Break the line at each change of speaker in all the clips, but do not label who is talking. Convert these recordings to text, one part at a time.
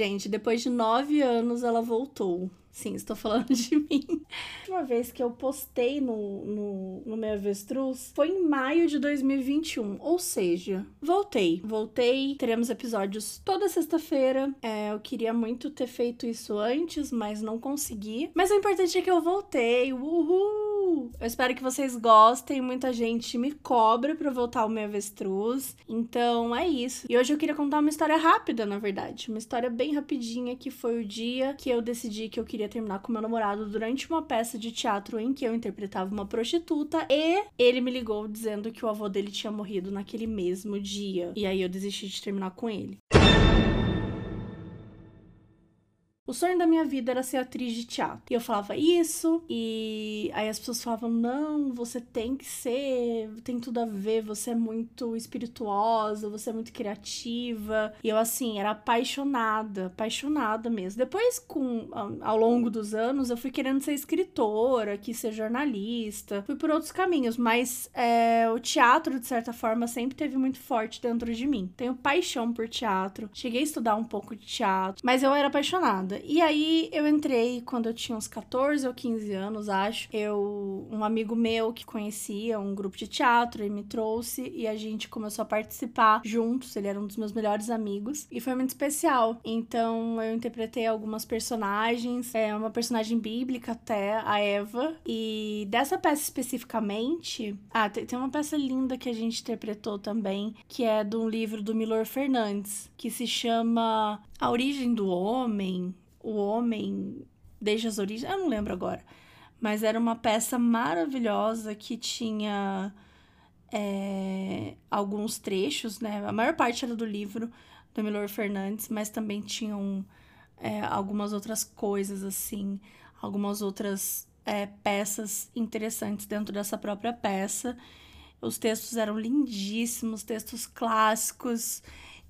Gente, depois de nove anos ela voltou. Sim, estou falando de mim. A última vez que eu postei no, no, no meu avestruz foi em maio de 2021. Ou seja, voltei. Voltei. Teremos episódios toda sexta-feira. É, eu queria muito ter feito isso antes, mas não consegui. Mas o importante é que eu voltei. Uhul! Eu espero que vocês gostem. Muita gente me cobra pra voltar ao meu avestruz. Então é isso. E hoje eu queria contar uma história rápida, na verdade. Uma história bem rapidinha que foi o dia que eu decidi que eu queria terminar com meu namorado durante uma peça de teatro em que eu interpretava uma prostituta e ele me ligou dizendo que o avô dele tinha morrido naquele mesmo dia. E aí eu desisti de terminar com ele. O sonho da minha vida era ser atriz de teatro. E eu falava isso, e aí as pessoas falavam: não, você tem que ser, tem tudo a ver, você é muito espirituosa, você é muito criativa. E eu, assim, era apaixonada, apaixonada mesmo. Depois, com ao longo dos anos, eu fui querendo ser escritora, quis ser jornalista, fui por outros caminhos, mas é, o teatro, de certa forma, sempre teve muito forte dentro de mim. Tenho paixão por teatro, cheguei a estudar um pouco de teatro, mas eu era apaixonada. E aí eu entrei quando eu tinha uns 14 ou 15 anos, acho. Eu, um amigo meu que conhecia um grupo de teatro, ele me trouxe e a gente começou a participar juntos. Ele era um dos meus melhores amigos e foi muito especial. Então eu interpretei algumas personagens, é uma personagem bíblica até, a Eva. E dessa peça especificamente, ah, tem, tem uma peça linda que a gente interpretou também, que é de um livro do Milor Fernandes, que se chama A Origem do Homem o homem desde as origens, eu não lembro agora, mas era uma peça maravilhosa que tinha é, alguns trechos, né? A maior parte era do livro do Milor Fernandes, mas também tinham é, algumas outras coisas, assim, algumas outras é, peças interessantes dentro dessa própria peça. Os textos eram lindíssimos, textos clássicos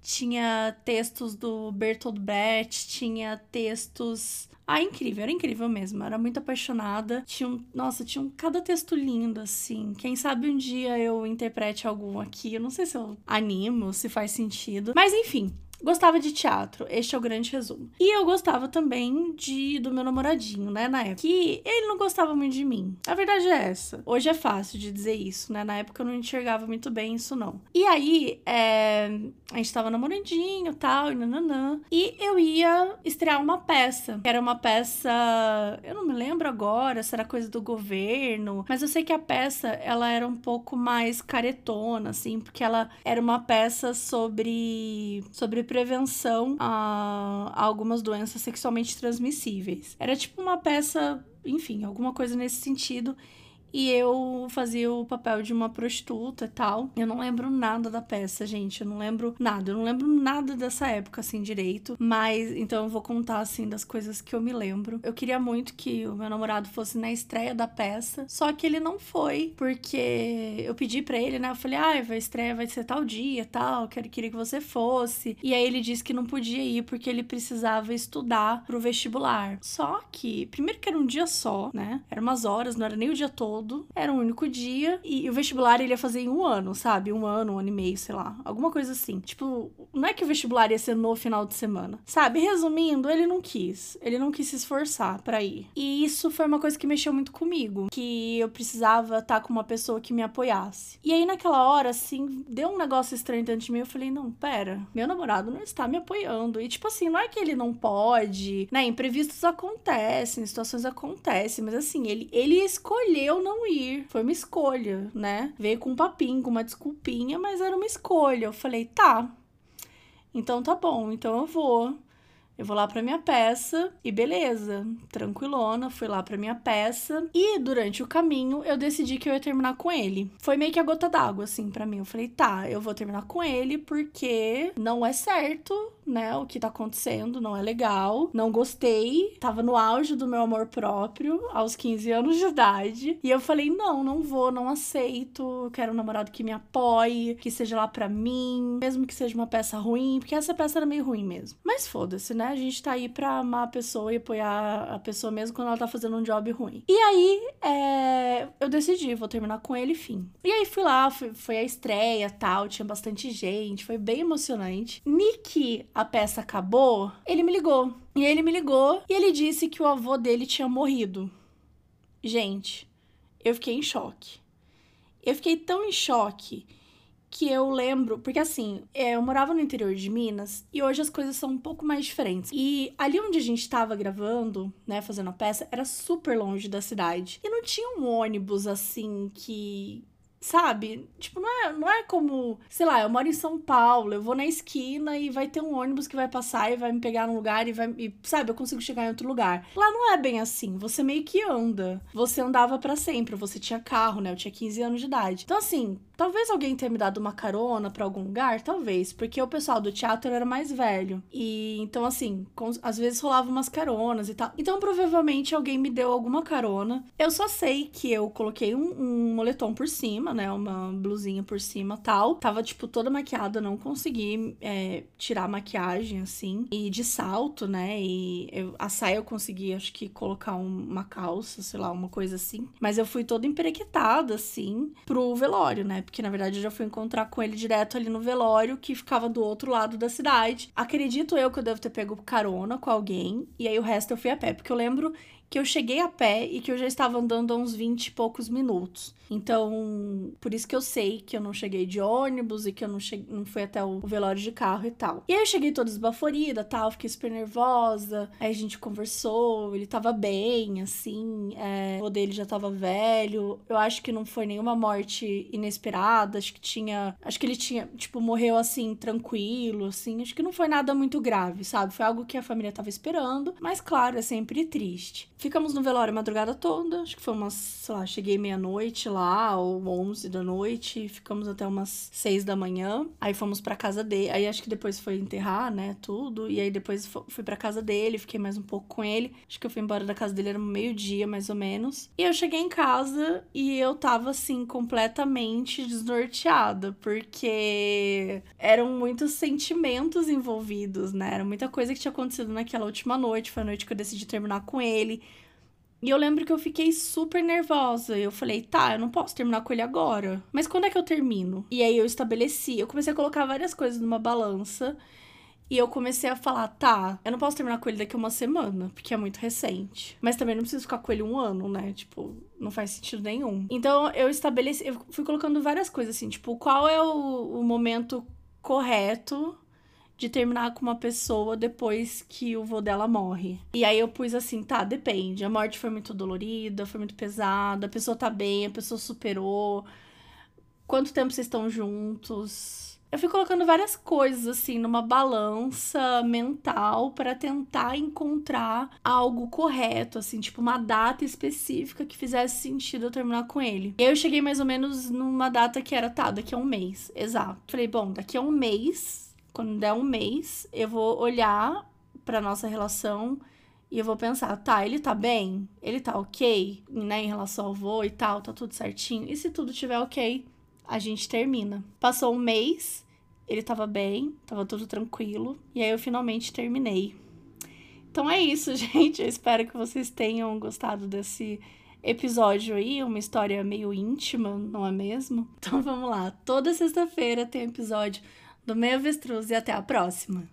tinha textos do Bertolt Brecht, tinha textos. Ah, incrível, era incrível mesmo. Era muito apaixonada. Tinha um, nossa, tinha um, cada texto lindo, assim. Quem sabe um dia eu interprete algum aqui. Eu não sei se eu animo, se faz sentido. Mas enfim, Gostava de teatro, este é o grande resumo. E eu gostava também de do meu namoradinho, né, na época. Que ele não gostava muito de mim. A verdade é essa. Hoje é fácil de dizer isso, né? Na época eu não enxergava muito bem isso, não. E aí, é... a gente tava namorandinho tal, e nananã. E eu ia estrear uma peça. Era uma peça. Eu não me lembro agora se era coisa do governo, mas eu sei que a peça ela era um pouco mais caretona, assim, porque ela era uma peça sobre. sobre prevenção a, a algumas doenças sexualmente transmissíveis. Era tipo uma peça, enfim, alguma coisa nesse sentido e eu fazia o papel de uma prostituta e tal. Eu não lembro nada da peça, gente. Eu não lembro nada. Eu não lembro nada dessa época, assim, direito. Mas, então eu vou contar, assim, das coisas que eu me lembro. Eu queria muito que o meu namorado fosse na estreia da peça. Só que ele não foi, porque eu pedi para ele, né? Eu falei, ah, a estreia vai ser tal dia tal. Quero, queria que você fosse. E aí ele disse que não podia ir porque ele precisava estudar pro vestibular. Só que, primeiro que era um dia só, né? Era umas horas, não era nem o dia todo todo. Era um único dia. E o vestibular ele ia fazer em um ano, sabe? Um ano, um ano e meio, sei lá. Alguma coisa assim. Tipo, não é que o vestibular ia ser no final de semana. Sabe? Resumindo, ele não quis. Ele não quis se esforçar para ir. E isso foi uma coisa que mexeu muito comigo. Que eu precisava estar com uma pessoa que me apoiasse. E aí, naquela hora, assim, deu um negócio estranho dentro de mim. Eu falei, não, pera. Meu namorado não está me apoiando. E, tipo assim, não é que ele não pode, né? Imprevistos acontecem, situações acontecem. Mas, assim, ele, ele escolheu não não ir. Foi uma escolha, né? Veio com um papinho, com uma desculpinha, mas era uma escolha. Eu falei, tá. Então tá bom, então eu vou. Eu vou lá para minha peça e beleza, tranquilona, fui lá para minha peça e durante o caminho eu decidi que eu ia terminar com ele. Foi meio que a gota d'água assim para mim. Eu falei: "Tá, eu vou terminar com ele porque não é certo né? O que tá acontecendo não é legal. Não gostei. Tava no auge do meu amor próprio, aos 15 anos de idade. E eu falei: não, não vou, não aceito. Quero um namorado que me apoie, que seja lá pra mim, mesmo que seja uma peça ruim, porque essa peça era meio ruim mesmo. Mas foda-se, né? A gente tá aí pra amar a pessoa e apoiar a pessoa mesmo quando ela tá fazendo um job ruim. E aí, é... eu decidi, vou terminar com ele, fim. E aí fui lá, fui, foi a estreia tal, tinha bastante gente, foi bem emocionante. Nick, peça acabou, ele me ligou. E ele me ligou e ele disse que o avô dele tinha morrido. Gente, eu fiquei em choque. Eu fiquei tão em choque que eu lembro, porque assim, é, eu morava no interior de Minas e hoje as coisas são um pouco mais diferentes. E ali onde a gente tava gravando, né, fazendo a peça, era super longe da cidade. E não tinha um ônibus assim que Sabe? Tipo, não é, não é como, sei lá, eu moro em São Paulo, eu vou na esquina e vai ter um ônibus que vai passar e vai me pegar num lugar e vai. E, sabe, eu consigo chegar em outro lugar. Lá não é bem assim. Você meio que anda. Você andava para sempre, você tinha carro, né? Eu tinha 15 anos de idade. Então, assim, Talvez alguém tenha me dado uma carona para algum lugar, talvez, porque o pessoal do teatro era mais velho. E então, assim, com, às vezes rolava umas caronas e tal. Então, provavelmente alguém me deu alguma carona. Eu só sei que eu coloquei um, um moletom por cima, né? Uma blusinha por cima tal. Tava, tipo, toda maquiada, não consegui é, tirar a maquiagem, assim. E de salto, né? E eu, a saia eu consegui, acho que, colocar um, uma calça, sei lá, uma coisa assim. Mas eu fui toda emperequetada, assim, pro velório, né? porque na verdade eu já fui encontrar com ele direto ali no velório, que ficava do outro lado da cidade. Acredito eu que eu devo ter pego carona com alguém, e aí o resto eu fui a pé, porque eu lembro que eu cheguei a pé e que eu já estava andando há uns 20 e poucos minutos. Então, por isso que eu sei que eu não cheguei de ônibus e que eu não, cheguei, não fui até o velório de carro e tal. E aí eu cheguei toda esbaforida, tal, fiquei super nervosa. Aí a gente conversou, ele tava bem, assim, é, o dele já tava velho. Eu acho que não foi nenhuma morte inesperada, acho que tinha, acho que ele tinha, tipo, morreu assim tranquilo, assim, acho que não foi nada muito grave, sabe? Foi algo que a família tava esperando, mas claro, é sempre triste. Ficamos no velório a madrugada toda, acho que foi umas, sei lá, cheguei meia-noite lá, ou 11 da noite, ficamos até umas 6 da manhã. Aí fomos pra casa dele, aí acho que depois foi enterrar, né, tudo, e aí depois fui pra casa dele, fiquei mais um pouco com ele. Acho que eu fui embora da casa dele, era meio-dia mais ou menos. E eu cheguei em casa e eu tava assim, completamente desnorteada, porque eram muitos sentimentos envolvidos, né? Era muita coisa que tinha acontecido naquela última noite, foi a noite que eu decidi terminar com ele. E eu lembro que eu fiquei super nervosa. Eu falei, tá, eu não posso terminar com ele agora. Mas quando é que eu termino? E aí eu estabeleci, eu comecei a colocar várias coisas numa balança. E eu comecei a falar, tá, eu não posso terminar com ele daqui uma semana, porque é muito recente. Mas também não preciso ficar com ele um ano, né? Tipo, não faz sentido nenhum. Então eu estabeleci, eu fui colocando várias coisas assim, tipo, qual é o, o momento correto de terminar com uma pessoa depois que o vô dela morre. E aí eu pus assim, tá, depende. A morte foi muito dolorida, foi muito pesada, a pessoa tá bem, a pessoa superou. Quanto tempo vocês estão juntos? Eu fui colocando várias coisas assim numa balança mental para tentar encontrar algo correto, assim, tipo uma data específica que fizesse sentido eu terminar com ele. E eu cheguei mais ou menos numa data que era, tá, daqui a um mês, exato. Falei, bom, daqui a um mês quando der um mês, eu vou olhar para nossa relação e eu vou pensar, tá, ele tá bem? Ele tá ok, né, em relação ao vô e tal, tá tudo certinho? E se tudo tiver ok, a gente termina. Passou um mês, ele tava bem, tava tudo tranquilo, e aí eu finalmente terminei. Então é isso, gente. Eu espero que vocês tenham gostado desse episódio aí, uma história meio íntima, não é mesmo? Então vamos lá. Toda sexta-feira tem episódio do Meio Avestruz e até a próxima!